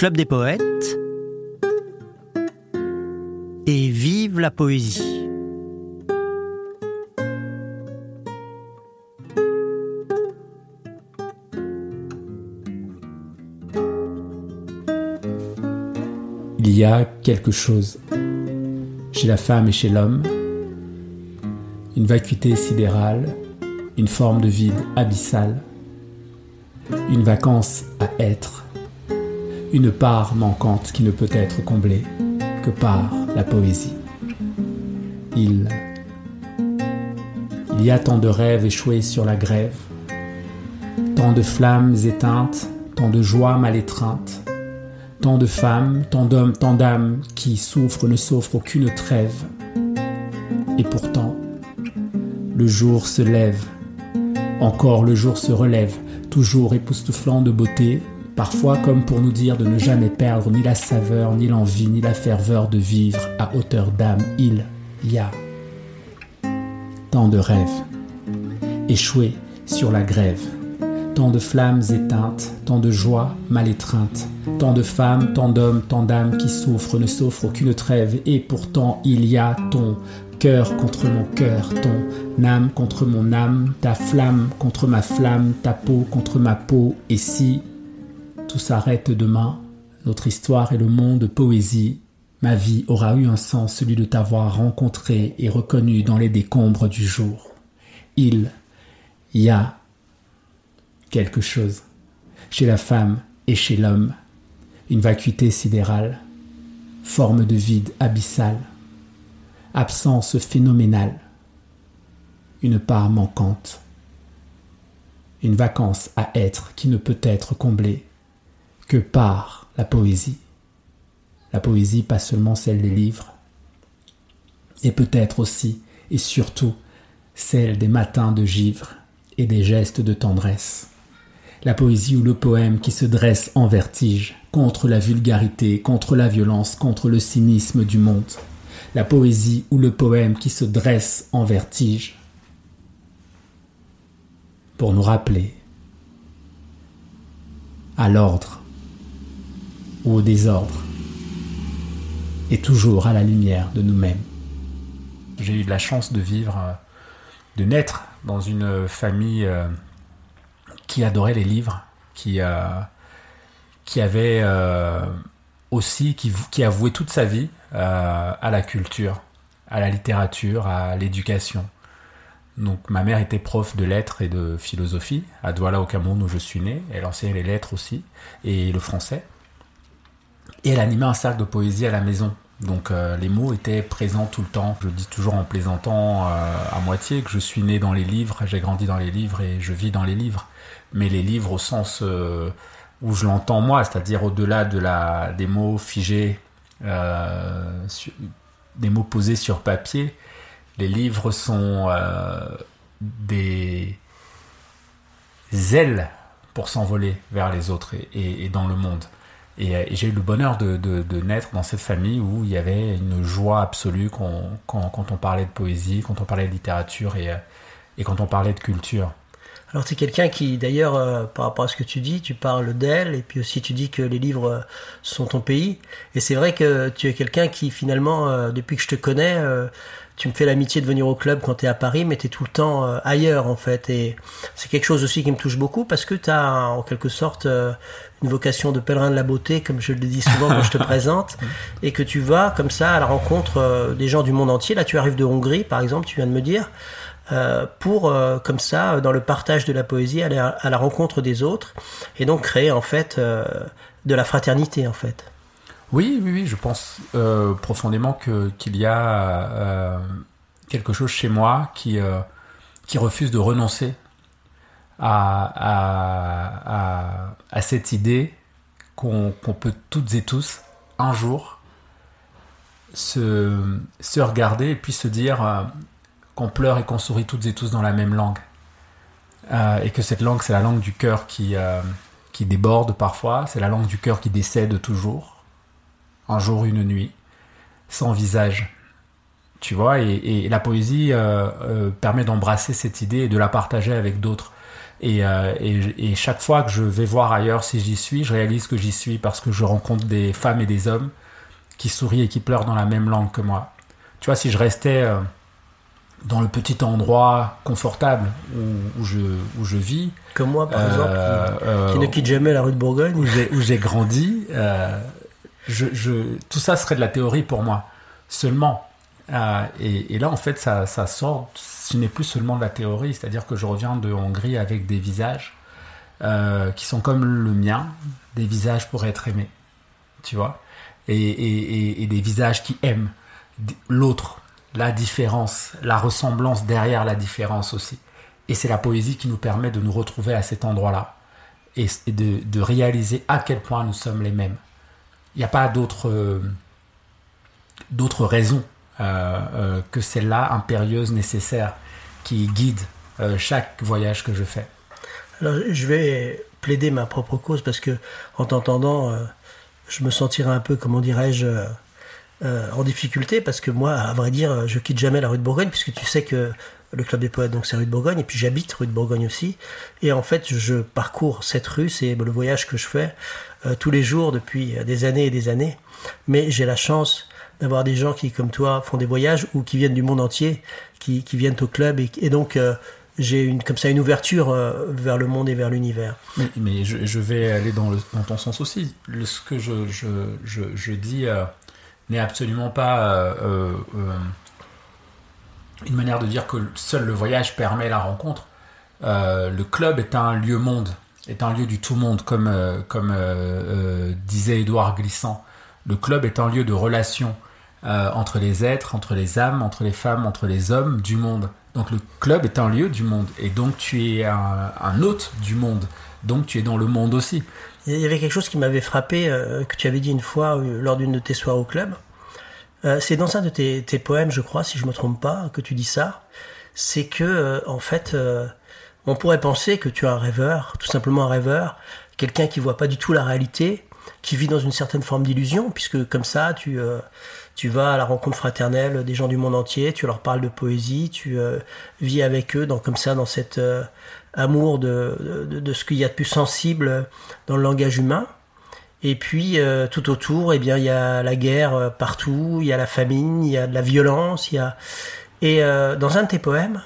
Club des poètes et vive la poésie. Il y a quelque chose chez la femme et chez l'homme, une vacuité sidérale, une forme de vide abyssal, une vacance à être, une part manquante qui ne peut être comblée que par la poésie. Il, il y a tant de rêves échoués sur la grève, tant de flammes éteintes, tant de joies mal étreintes, tant de femmes, tant d'hommes, tant d'âmes qui souffrent, ne s'offrent aucune trêve. Et pourtant, le jour se lève, encore le jour se relève, toujours époustouflant de beauté, parfois comme pour nous dire de ne jamais perdre ni la saveur, ni l'envie, ni la ferveur de vivre à hauteur d'âme. Il y a tant de rêves échoués sur la grève, tant de flammes éteintes, tant de joies mal étreintes, tant de femmes, tant d'hommes, tant d'âmes qui souffrent, ne s'offrent aucune trêve, et pourtant il y a ton cœur contre mon cœur, ton âme contre mon âme, ta flamme contre ma flamme, ta peau contre ma peau, et si tout s'arrête demain, notre histoire et le monde de poésie, ma vie aura eu un sens, celui de t'avoir rencontré et reconnu dans les décombres du jour. Il y a quelque chose chez la femme et chez l'homme, une vacuité sidérale, forme de vide abyssal, absence phénoménale, une part manquante, une vacance à être qui ne peut être comblée que par la poésie. La poésie, pas seulement celle des livres, et peut-être aussi et surtout celle des matins de givre et des gestes de tendresse. La poésie ou le poème qui se dresse en vertige contre la vulgarité, contre la violence, contre le cynisme du monde. La poésie ou le poème qui se dresse en vertige pour nous rappeler à l'ordre ou au désordre, et toujours à la lumière de nous-mêmes. J'ai eu de la chance de vivre, euh, de naître dans une famille euh, qui adorait les livres, qui, euh, qui avait aussi, qui, qui a voué toute sa vie à la culture, à la littérature, à l'éducation. Donc ma mère était prof de lettres et de philosophie à Douala au Cameroun où je suis né. Elle enseignait les lettres aussi et le français. Et elle animait un cercle de poésie à la maison. Donc euh, les mots étaient présents tout le temps. Je dis toujours en plaisantant euh, à moitié que je suis né dans les livres, j'ai grandi dans les livres et je vis dans les livres. Mais les livres au sens euh, où je l'entends moi, c'est-à-dire au-delà de la, des mots figés, des mots posés sur papier, les livres sont des ailes pour s'envoler vers les autres et dans le monde. Euh, et, j'ai eu le bonheur de, naître dans cette famille où il y avait une joie absolue quand, on parlait de poésie, quand on parlait de littérature et, euh, quand on parlait de culture. Alors tu es quelqu'un qui, d'ailleurs, euh, par rapport à ce que tu dis, tu parles d'elle, et puis aussi tu dis que les livres sont ton pays. Et c'est vrai que tu es quelqu'un qui, finalement, depuis que je te connais, tu me fais l'amitié de venir au club quand tu es à Paris, mais tu es tout le temps ailleurs, en fait. Et c'est quelque chose aussi qui me touche beaucoup, parce que tu as, en quelque sorte, une vocation de pèlerin de la beauté, comme je le dis souvent quand je te présente, et que tu vas comme ça à la rencontre euh, des gens du monde entier. Là, tu arrives de Hongrie, par exemple, tu viens de me dire, euh, pour euh, comme ça, dans le partage de la poésie, aller à, la rencontre des autres, et donc créer en fait de la fraternité, en fait. Oui, oui, oui, je pense profondément que qu'il y a quelque chose chez moi qui qui refuse de renoncer à, cette idée qu'on peut toutes et tous, un jour, se, regarder et puis se dire euh, qu'on pleure et qu'on sourit toutes et tous dans la même langue. Euh, et que cette langue, c'est la langue du cœur qui, euh, qui déborde parfois, c'est la langue du cœur qui décède toujours, un jour, une nuit, sans visage. Tu vois, et la poésie permet d'embrasser cette idée et de la partager avec d'autres. Et, euh, et, et, chaque fois que je vais voir ailleurs si j'y suis, je réalise que j'y suis parce que je rencontre des femmes et des hommes qui sourient et qui pleurent dans la même langue que moi. Tu vois, si je restais euh, dans le petit endroit confortable où, où, je, où je vis. Comme moi, par exemple, qui, qui, ne quitte jamais la rue de Bourgogne. Où j'ai grandi. Je, je, tout ça serait de la théorie pour moi. Seulement. Et, et, là, en fait, ça, sort ce n'est plus seulement de la théorie, c'est-à-dire que je reviens de Hongrie avec des visages euh, qui sont comme le mien, des visages pour être aimés, tu vois, et, des visages qui aiment l'autre, la différence, la ressemblance derrière la différence aussi. Et c'est la poésie qui nous permet de nous retrouver à cet endroit-là et, de, réaliser à quel point nous sommes les mêmes. Il n'y a pas d'autre euh, d'autres raisons euh, euh, que celle-là impérieuse, nécessaire, qui guide euh, chaque voyage que je fais. Alors, je vais plaider ma propre cause parce que, en t'entendant, je me sentirais un peu, comment dirais-je, en difficulté parce que moi, à vrai dire, je quitte jamais la rue de Bourgogne puisque tu sais que le club des poètes, donc c'est rue de Bourgogne, et puis j'habite rue de Bourgogne aussi. Et en fait, je parcours cette rue, c'est le voyage que je fais tous les jours depuis des années et des années. Mais j'ai la chance d'avoir des gens qui, comme toi, font des voyages ou qui viennent du monde entier, qui, qui viennent au club. Et, donc, euh, j'ai une, comme ça une ouverture euh, vers le monde et vers l'univers. Mais, je, vais aller dans, dans ton sens aussi. Ce que je, je, je, dis euh, n'est absolument pas une manière de dire que seul le voyage permet la rencontre. le club est un lieu monde, est un lieu du tout monde, comme, comme disait Édouard Glissant. Le club est un lieu de relation euh, entre les êtres, entre les âmes, entre les femmes, entre les hommes du monde. Donc le club est un lieu du monde et donc tu es un, hôte du monde. Donc tu es dans le monde aussi. Il y avait quelque chose qui m'avait frappé, euh, que tu avais dit une fois euh, lors d'une de tes soirées au club. C'est dans un de tes, poèmes, je crois, si je me trompe pas, que tu dis ça. C'est que, en fait, on pourrait penser que tu es un rêveur, tout simplement un rêveur, quelqu'un qui voit pas du tout la réalité, qui vit dans une certaine forme d'illusion, puisque comme ça, tu tu vas à la rencontre fraternelle des gens du monde entier, tu leur parles de poésie, tu euh, vis avec eux comme ça dans cet euh, amour de, de, de ce qu'il y a de plus sensible dans le langage humain. Et puis euh, tout autour, eh bien il y a la guerre partout, il y a la famine, il y a de la violence, il y a et dans un de tes poèmes,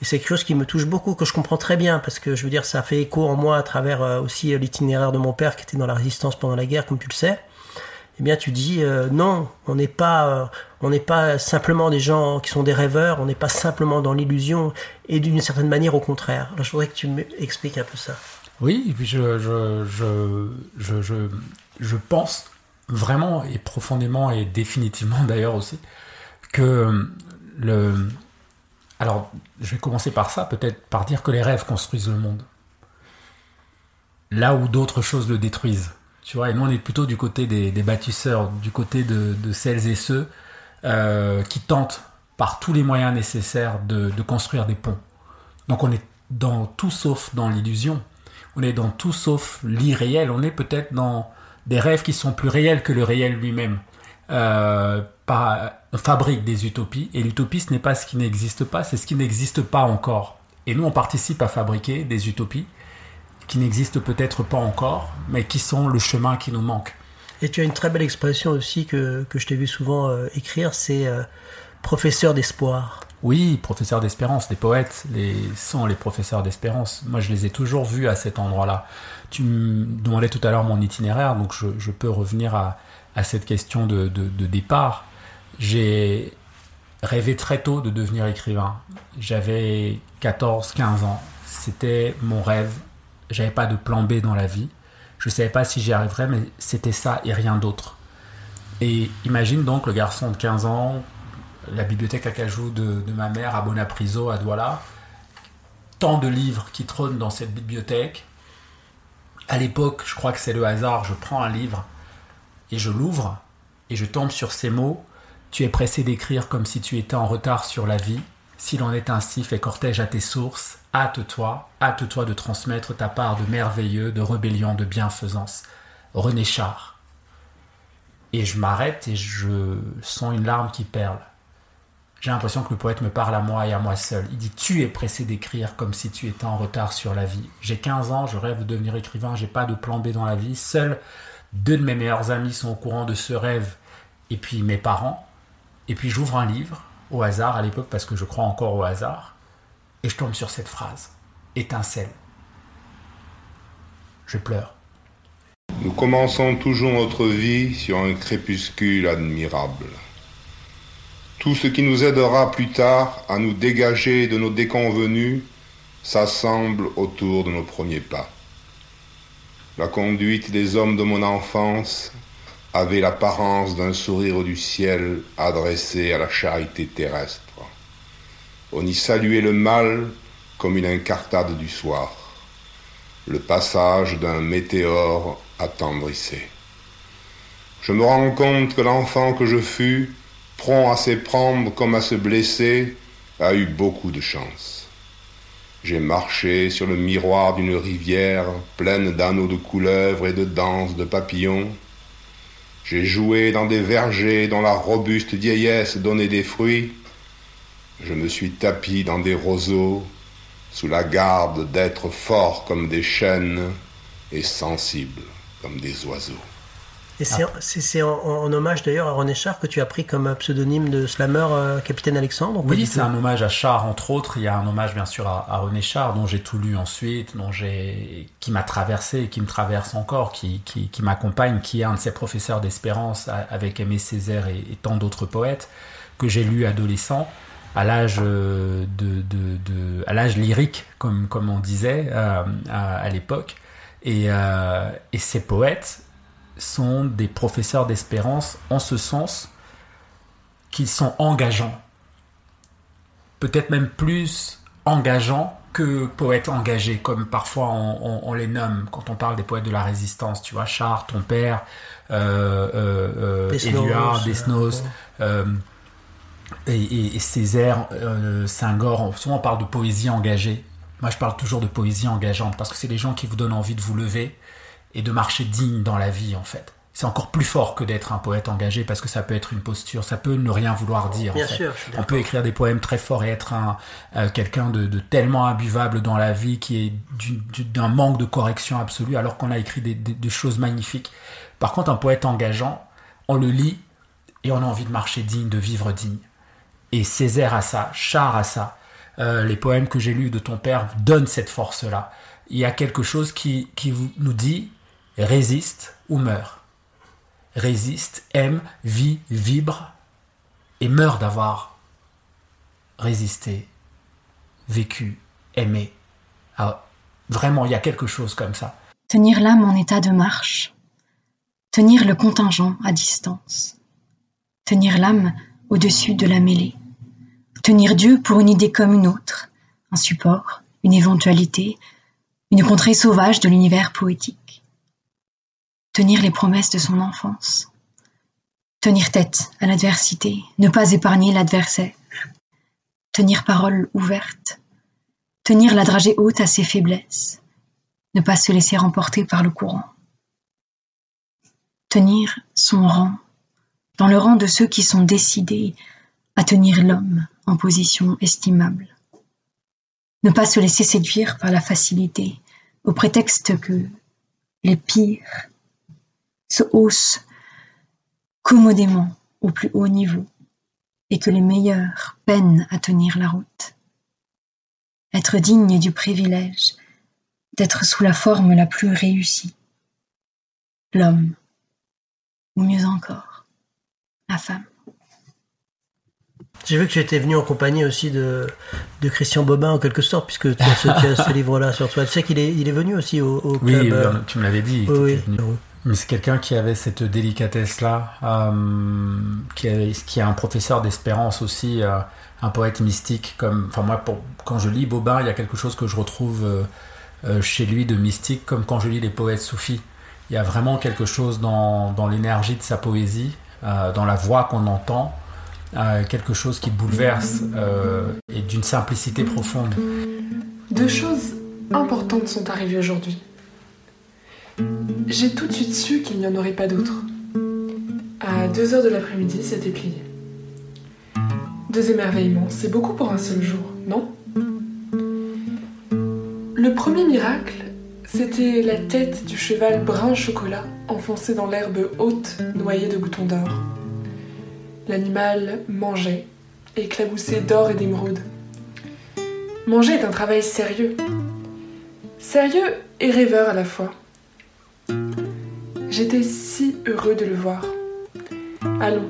et c'est quelque chose qui me touche beaucoup, que je comprends très bien, parce que je veux dire, ça fait écho en moi à travers aussi l'itinéraire de mon père qui était dans la résistance pendant la guerre, comme tu le sais eh bien tu dis euh, non, on n'est pas, euh, on n'est pas simplement des gens qui sont des rêveurs, on n'est pas simplement dans l'illusion, et d'une certaine manière au contraire. Alors, je voudrais que tu m'expliques un peu ça. Oui, puis je, je, je, je, je pense vraiment et profondément et définitivement d'ailleurs aussi que le... Alors, je vais commencer par ça, peut-être par dire que les rêves construisent le monde. Là où d'autres choses le détruisent. Tu vois, et nous, on est plutôt du côté des, des bâtisseurs, du côté de, celles et ceux euh, qui tentent par tous les moyens nécessaires de, de, construire des ponts. Donc on est dans tout sauf dans l'illusion. On est dans tout sauf l'irréel. On est peut-être dans des rêves qui sont plus réels que le réel lui-même. Euh, on fabrique des utopies et l'utopie ce n'est pas ce qui n'existe pas, c'est ce qui n'existe pas encore. Et nous on participe à fabriquer des utopies qui n'existent peut-être pas encore, mais qui sont le chemin qui nous manque. Et tu as une très belle expression aussi que, que je t'ai vu souvent euh, écrire, c'est euh, professeur d'espoir. Oui, professeur d'espérance. Les poètes les, sont les professeurs d'espérance. Moi, je les ai toujours vus à cet endroit-là. Tu me demandais tout à l'heure mon itinéraire, donc je, je peux revenir à, à cette question de, de, de départ. J'ai rêvé très tôt de devenir écrivain. J'avais 14-15 ans. C'était mon rêve j'avais pas de plan B dans la vie. Je savais pas si j'y arriverais, mais c'était ça et rien d'autre. Et imagine donc le garçon de 15 ans, la bibliothèque à cajou de, de ma mère à Bonapriso, à Douala, tant de livres qui trônent dans cette bibliothèque. À l'époque, je crois que c'est le hasard, je prends un livre et je l'ouvre et je tombe sur ces mots. Tu es pressé d'écrire comme si tu étais en retard sur la vie. S'il en est ainsi, fais cortège à tes sources Hâte-toi, hâte-toi de transmettre ta part de merveilleux, de rébellion, de bienfaisance. René Char. Et je m'arrête et je sens une larme qui perle. J'ai l'impression que le poète me parle à moi et à moi seul. Il dit Tu es pressé d'écrire comme si tu étais en retard sur la vie. J'ai 15 ans, je rêve de devenir écrivain, j'ai pas de plan B dans la vie. Seuls deux de mes meilleurs amis sont au courant de ce rêve, et puis mes parents. Et puis j'ouvre un livre, au hasard à l'époque, parce que je crois encore au hasard, et je tombe sur cette phrase Étincelle. Je pleure. Nous commençons toujours notre vie sur un crépuscule admirable. Tout ce qui nous aidera plus tard à nous dégager de nos déconvenus s'assemble autour de nos premiers pas. La conduite des hommes de mon enfance avait l'apparence d'un sourire du ciel adressé à la charité terrestre. On y saluait le mal comme une incartade du soir. Le passage d'un météore attendrissait. Je me rends compte que l'enfant que je fus prompt à s'éprendre comme à se blesser, a eu beaucoup de chance. J'ai marché sur le miroir d'une rivière pleine d'anneaux de couleuvres et de danses de papillons. J'ai joué dans des vergers dont la robuste vieillesse donnait des fruits. Je me suis tapi dans des roseaux sous la garde d'êtres forts comme des chênes et sensibles comme des oiseaux. Et c'est en, hommage d'ailleurs à René Char que tu as pris comme pseudonyme de slammer euh, Capitaine Alexandre Oui, c'est un hommage à Char entre autres. Il y a un hommage bien sûr à, René Char dont j'ai tout lu ensuite, dont qui m'a traversé, qui me traverse encore, qui, qui, qui m'accompagne, qui est un de ses professeurs d'espérance avec Aimé Césaire et, tant d'autres poètes que j'ai lu adolescent à l'âge euh, de, de, de, à l'âge lyrique comme comme on disait euh, à, l'époque et, et ces poètes sont des professeurs d'espérance en ce sens qu'ils sont engageants. Peut-être même plus engageants que poètes engagés, comme parfois on, les nomme quand on parle des poètes de la résistance. Tu vois, Char, ton père, euh, euh, euh Éluard, Desnos, euh, et, et, Césaire, euh, Saint-Gore. Souvent on parle de poésie engagée. Moi je parle toujours de poésie engageante parce que c'est les gens qui vous donnent envie de vous lever, et de marcher digne dans la vie en fait. C'est encore plus fort que d'être un poète engagé parce que ça peut être une posture, ça peut ne rien vouloir dire. Bien en fait. sûr, On peut écrire des poèmes très forts et être un euh, quelqu'un de, de, tellement imbuvable dans la vie qui est d'un manque de correction absolue alors qu'on a écrit des, des, choses magnifiques. Par contre, un poète engageant, on le lit et on a envie de marcher digne, de vivre digne. Et Césaire a ça, Char a ça. Euh, les poèmes que j'ai lus de ton père donnent cette force-là. Il y a quelque chose qui, qui nous dit résiste ou meurt. Résiste, aime, vit, vibre et meurt d'avoir résisté, vécu, aimé. Ah, vraiment, il y a quelque chose comme ça. Tenir l'âme en état de marche, tenir le contingent à distance, tenir l'âme au-dessus de la mêlée, tenir Dieu pour une idée comme une autre, un support, une éventualité, une contrée sauvage de l'univers poétique tenir les promesses de son enfance, tenir tête à l'adversité, ne pas épargner l'adversaire, tenir parole ouverte, tenir la dragée haute à ses faiblesses, ne pas se laisser emporter par le courant, tenir son rang. Dans le rang de ceux qui sont décidés à tenir l'homme en position estimable, ne pas se laisser séduire par la facilité au prétexte que les pires se hausse commodément au plus haut niveau et que les meilleurs peinent à tenir la route. Être digne du privilège d'être sous la forme la plus réussie. L'homme, ou mieux encore, la femme. J'ai vu que tu étais venu en compagnie aussi de, de Christian Bobin en quelque sorte, puisque tu as ce, livre-là sur toi. Tu sais qu'il est, il est venu aussi au, club. Oui, euh, tu me l'avais dit. Oui, c'est quelqu'un qui avait cette délicatesse-là, euh, qui, est, un professeur d'espérance aussi, euh, un poète mystique. Comme, enfin moi, quand je lis Bobin, il y a quelque chose que je retrouve euh, chez lui de mystique, comme quand je lis les poètes soufis. Il y a vraiment quelque chose dans, l'énergie de sa poésie, dans la voix qu'on entend, quelque chose qui bouleverse et d'une simplicité profonde. Deux choses importantes sont arrivées aujourd'hui. J'ai tout de suite su qu'il n'y en aurait pas d'autres. À 2 heures de l'après-midi, c'était plié. Deux émerveillements, c'est beaucoup pour un seul jour, non? Le premier miracle, c'était la tête du cheval brun chocolat enfoncé dans l'herbe haute noyée de boutons d'or. L'animal mangeait, éclaboussé d'or et d'émeraude. Manger est un travail sérieux. Sérieux et rêveur à la fois. J'étais si heureux de le voir. Allons,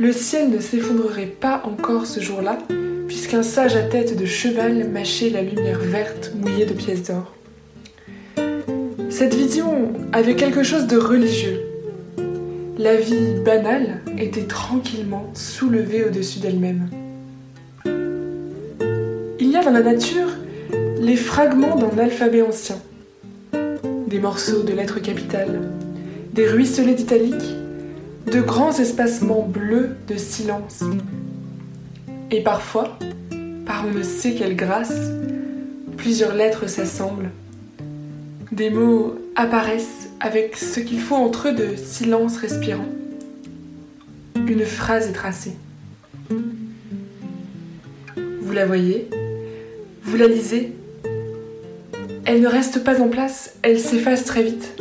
le ciel ne s'effondrerait pas encore ce jour-là, puisqu'un sage à tête de cheval mâchait la lumière verte mouillée de pièces d'or. Cette vision avait quelque chose de religieux. La vie banale était tranquillement soulevée au-dessus d'elle-même. Il y a dans la nature les fragments d'un alphabet ancien, des morceaux de lettres capitales, des ruisselets d'italique, de grands espacements bleus de silence. Et parfois, par on ne sait quelle grâce, plusieurs lettres s'assemblent. Des mots apparaissent avec ce qu'il faut entre eux de silence respirant. Une phrase est tracée. Vous la voyez Vous la lisez Elle ne reste pas en place, elle s'efface très vite.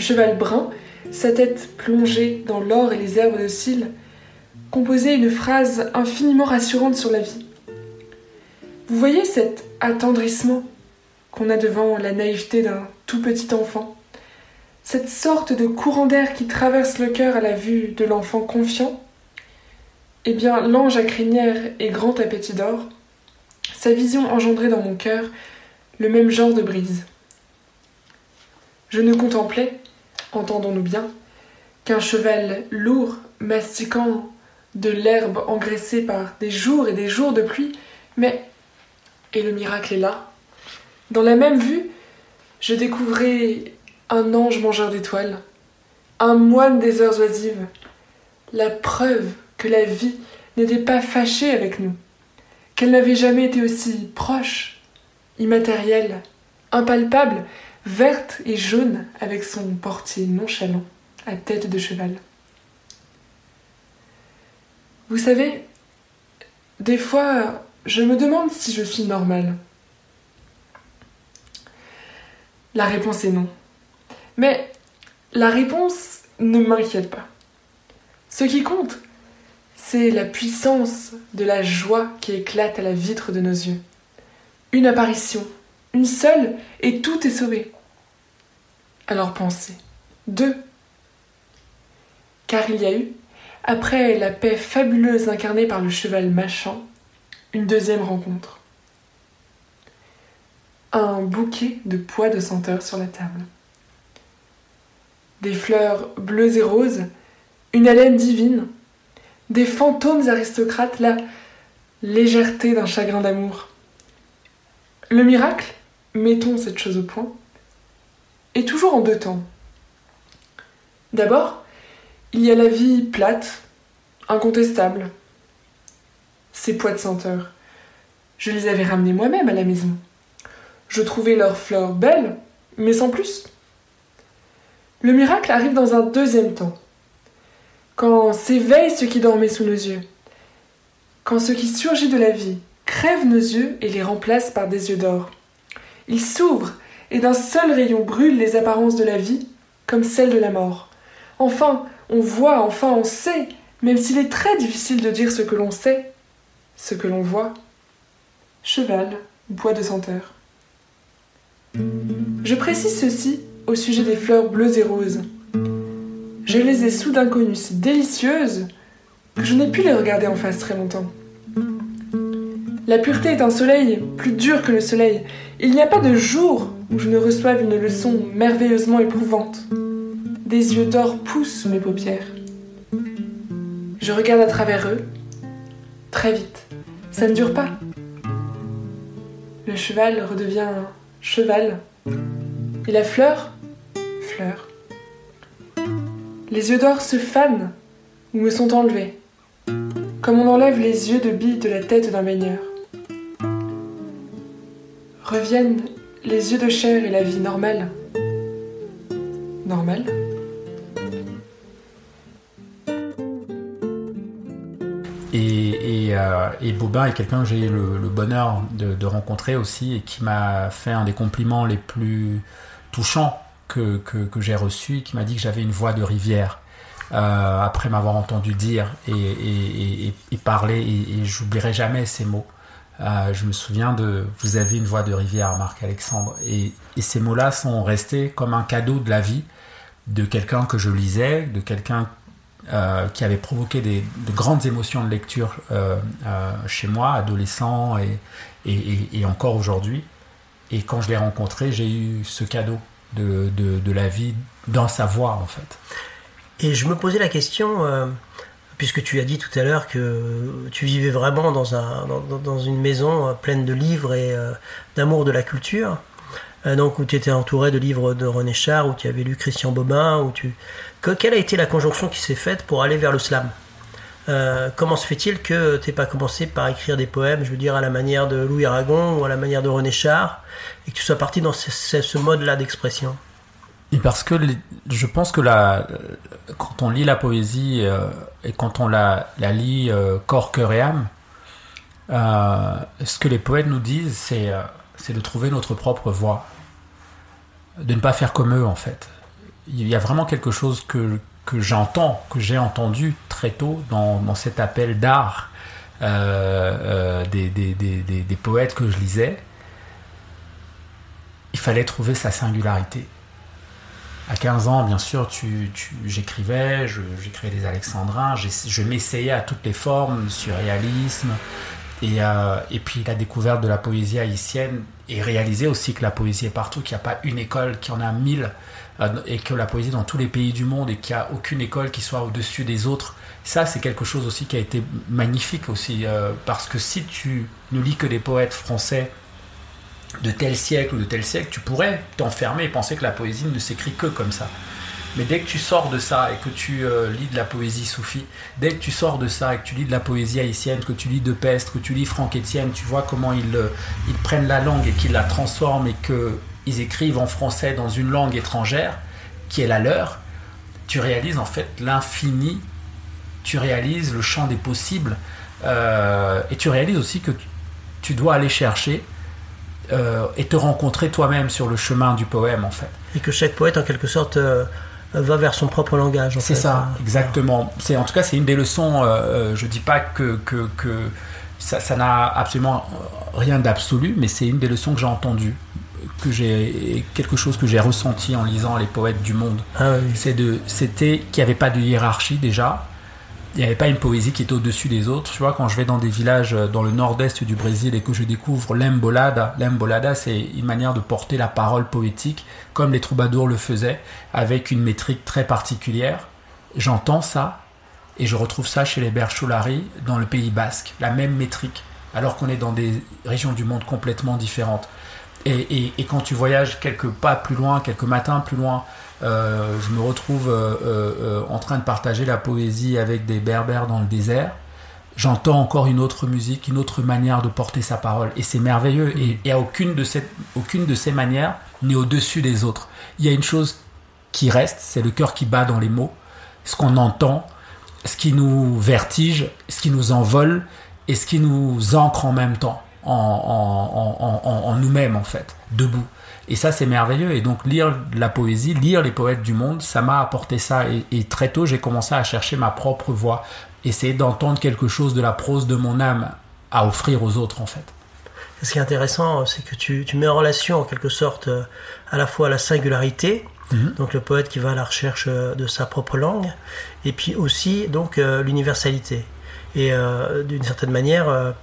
Cheval brun, sa tête plongée dans l'or et les herbes de cils, composait une phrase infiniment rassurante sur la vie. Vous voyez cet attendrissement qu'on a devant la naïveté d'un tout petit enfant, cette sorte de courant d'air qui traverse le cœur à la vue de l'enfant confiant? Eh bien, l'ange à crinière et grand appétit d'or, sa vision engendrait dans mon cœur le même genre de brise. Je ne contemplais, entendons-nous bien, qu'un cheval lourd, mastiquant de l'herbe engraissée par des jours et des jours de pluie, mais, et le miracle est là, dans la même vue, je découvrais un ange mangeur d'étoiles, un moine des heures oisives, la preuve que la vie n'était pas fâchée avec nous, qu'elle n'avait jamais été aussi proche, immatérielle, impalpable, verte et jaune avec son portier nonchalant à tête de cheval. Vous savez, des fois, je me demande si je suis normale. La réponse est non. Mais la réponse ne m'inquiète pas. Ce qui compte, c'est la puissance de la joie qui éclate à la vitre de nos yeux. Une apparition, une seule, et tout est sauvé. Alors pensez, deux. Car il y a eu, après la paix fabuleuse incarnée par le cheval mâchant, une deuxième rencontre. Un bouquet de pois de senteur sur la table. Des fleurs bleues et roses, une haleine divine, des fantômes aristocrates, la légèreté d'un chagrin d'amour. Le miracle, mettons cette chose au point, toujours en deux temps. D'abord, il y a la vie plate, incontestable. Ces pois de senteur, je les avais ramenés moi-même à la maison. Je trouvais leurs fleurs belles, mais sans plus. Le miracle arrive dans un deuxième temps, quand s'éveille ce qui dormait sous nos yeux, quand ce qui surgit de la vie crève nos yeux et les remplace par des yeux d'or. Il s'ouvre et d'un seul rayon brûle les apparences de la vie comme celles de la mort. Enfin, on voit, enfin on sait, même s'il est très difficile de dire ce que l'on sait, ce que l'on voit. Cheval, bois de senteur. Je précise ceci au sujet des fleurs bleues et roses. Je les ai soudain connues si délicieuses que je n'ai pu les regarder en face très longtemps. La pureté est un soleil plus dur que le soleil. Il n'y a pas de jour où je ne reçoive une leçon merveilleusement éprouvante. Des yeux d'or poussent sous mes paupières. Je regarde à travers eux, très vite. Ça ne dure pas. Le cheval redevient cheval. Et la fleur, fleur. Les yeux d'or se fanent ou me sont enlevés, comme on enlève les yeux de bille de la tête d'un baigneur. Reviennent les yeux de chair et la vie normale. Normale Et, et, Bobin est quelqu'un que j'ai eu le, bonheur de, rencontrer aussi et qui m'a fait un des compliments les plus touchants que, que, j'ai reçus, qui m'a dit que j'avais une voix de rivière. après m'avoir entendu dire et, et parler, et, j'oublierai jamais ces mots. Euh, je me souviens de Vous avez une voix de rivière, Marc-Alexandre. Et, ces mots-là sont restés comme un cadeau de la vie de quelqu'un que je lisais, de quelqu'un euh, qui avait provoqué des, de grandes émotions de lecture euh, chez moi, adolescent et, encore aujourd'hui. Et quand je l'ai rencontré, j'ai eu ce cadeau de, de, de, la vie dans sa voix, en fait. Et je me posais la question puisque tu as dit tout à l'heure que tu vivais vraiment dans, un, dans, une maison pleine de livres et euh, d'amour de la culture, euh, donc où tu étais entouré de livres de René Char, où tu avais lu Christian Bobin, où tu... quelle a été la conjonction qui s'est faite pour aller vers le slam? Euh, comment se fait-il que tu n'aies pas commencé par écrire des poèmes, je veux dire, à la manière de Louis Aragon ou à la manière de René Char, et que tu sois parti dans ce mode-là d'expression? Et parce que je pense que la, quand on lit la poésie euh, et quand on la, lit euh, corps, cœur et âme, euh, ce que les poètes nous disent, c'est de trouver notre propre voix, de ne pas faire comme eux en fait. Il y a vraiment quelque chose que, j'entends, que j'ai entendu très tôt dans, cet appel d'art des poètes que je lisais. Il fallait trouver sa singularité à 15 ans, bien sûr, tu, j'écrivais, j'écrivais des alexandrins, je m'essayais à toutes les formes, surréalisme, et, euh, et puis la découverte de la poésie haïtienne, et réaliser aussi que la poésie est partout, qu'il n'y a pas une école, qu'il y en a mille, euh, et que la poésie dans tous les pays du monde, et qu'il n'y a aucune école qui soit au-dessus des autres. Ça, c'est quelque chose aussi qui a été magnifique aussi, euh, parce que si tu ne lis que des poètes français, de tel siècle ou de tel siècle, tu pourrais t'enfermer et penser que la poésie ne s'écrit que comme ça. Mais dès que tu sors de ça et que tu euh, lis de la poésie soufie, dès que tu sors de ça et que tu lis de la poésie haïtienne, que tu lis De Peste, que tu lis Franck Etienne, tu vois comment ils, euh, prennent la langue et qu'ils la transforment et qu'ils écrivent en français dans une langue étrangère qui est la leur, tu réalises en fait l'infini, tu réalises le champ des possibles euh, et tu réalises aussi que tu dois aller chercher euh, et te rencontrer toi-même sur le chemin du poème en fait. Et que chaque poète en quelque sorte euh, va vers son propre langage. C'est ça, exactement. C'est en tout cas c'est une des leçons. Euh, je dis pas que, que, que ça n'a absolument rien d'absolu, mais c'est une des leçons que j'ai entendues que j'ai quelque chose que j'ai ressenti en lisant les poètes du monde. Ah oui. C'est de c'était qu'il n'y avait pas de hiérarchie déjà il n'y avait pas une poésie qui était au-dessus des autres. Tu vois, quand je vais dans des villages euh, dans le nord-est du Brésil et que je découvre l'embolada, l'embolada, c'est une manière de porter la parole poétique comme les troubadours le faisaient, avec une métrique très particulière. J'entends ça et je retrouve ça chez les Bercholari dans le Pays Basque, la même métrique, alors qu'on est dans des régions du monde complètement différentes. Et, et quand tu voyages quelques pas plus loin, quelques matins plus loin, euh, je me retrouve euh, euh, en train de partager la poésie avec des berbères dans le désert. J'entends encore une autre musique, une autre manière de porter sa parole. Et c'est merveilleux. Et, aucune, de aucune de ces manières n'est au-dessus des autres. Il y a une chose qui reste, c'est le cœur qui bat dans les mots, ce qu'on entend, ce qui nous vertige, ce qui nous envole et ce qui nous ancre en même temps, en, en, en, en nous-mêmes en fait, debout. Et ça, c'est merveilleux. Et donc, lire la poésie, lire les poètes du monde, ça m'a apporté ça. Et, très tôt, j'ai commencé à chercher ma propre voix, essayer d'entendre quelque chose de la prose de mon âme à offrir aux autres, en fait. Ce qui est intéressant, c'est que tu, mets en relation, en quelque sorte, euh, à la fois la singularité, mhm. donc le poète qui va à la recherche euh, de sa propre langue, et puis aussi donc euh, l'universalité. Et d'une certaine manière,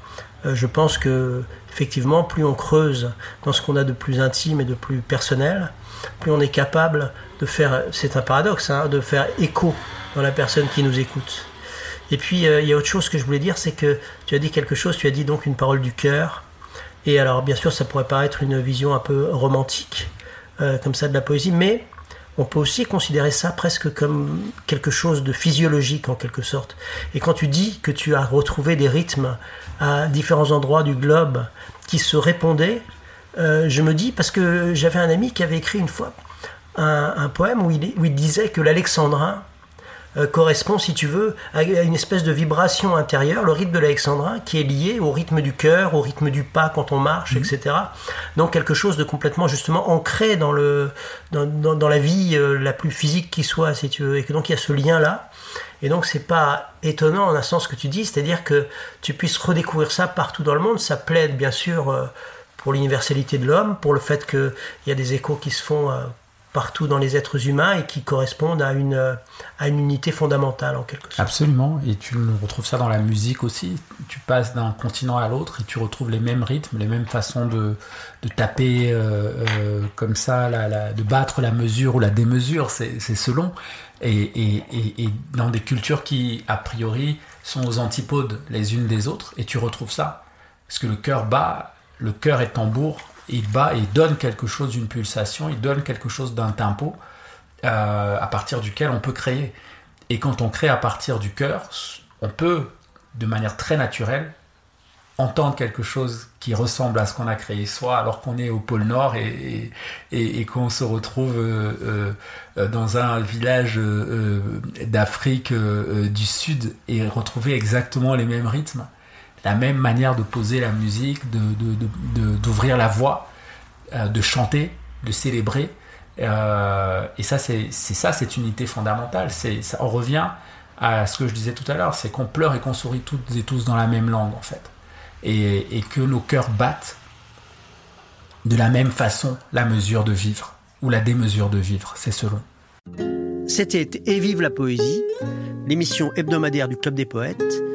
je pense que effectivement, plus on creuse dans ce qu'on a de plus intime et de plus personnel, plus on est capable de faire, c'est un paradoxe, hein, de faire écho dans la personne qui nous écoute. Et puis, euh, il y a autre chose que je voulais dire, c'est que tu as dit quelque chose, tu as dit donc une parole du cœur. Et alors, bien sûr, ça pourrait paraître une vision un peu romantique, euh, comme ça, de la poésie, mais on peut aussi considérer ça presque comme quelque chose de physiologique en quelque sorte. Et quand tu dis que tu as retrouvé des rythmes à différents endroits du globe qui se répondaient, euh, je me dis, parce que j'avais un ami qui avait écrit une fois un, poème où il, où il, disait que l'alexandrin euh, correspond, si tu veux, à une espèce de vibration intérieure, le rythme de l'alexandrin, qui est lié au rythme du cœur, au rythme du pas quand on marche, Mhm. etc. Donc quelque chose de complètement justement ancré dans, le, dans, dans- dans la vie euh, la plus physique qui soit, si tu veux. Et que donc il y a ce lien-là. Et donc c'est pas étonnant en un sens que tu dis, c'est-à-dire que tu puisses redécouvrir ça partout dans le monde. Ça plaide bien sûr euh, pour l'universalité de l'homme, pour le fait qu'il y a des échos qui se font partout dans les êtres humains et qui correspondent à une, euh, à une unité fondamentale en quelque sorte. Absolument, et tu retrouves ça dans la musique aussi. Tu passes d'un continent à l'autre et tu retrouves les mêmes rythmes, les mêmes façons de, de taper euh, euh, comme ça, de battre la mesure ou la démesure, c'est c'est selon. Et, et, et, et dans des cultures qui, a priori, sont aux antipodes les unes des autres, et tu retrouves ça. Parce que le cœur bat, le cœur est tambour, il bat il donne quelque chose d'une pulsation, il donne quelque chose d'un tempo euh, à partir duquel on peut créer. Et quand on crée à partir du cœur, on peut, de manière très naturelle, entendre quelque chose qui ressemble à ce qu'on a créé, soit alors qu'on est au pôle Nord et, qu'on se retrouve euh, euh, dans un village d'Afrique du Sud et retrouver exactement les mêmes rythmes, la même manière de poser la musique, de, d'ouvrir la voix, euh, de chanter, de célébrer. Euh, et ça, c'est, c'est ça, cette unité fondamentale. C'est, ça, on revient à ce que je disais tout à l'heure, c'est qu'on pleure et qu'on sourit toutes et tous dans la même langue, en fait. Et, et que nos cœurs battent de la même façon la mesure de vivre, ou la démesure de vivre, c'est selon. C'était Et vive la poésie, l'émission hebdomadaire du Club des poètes.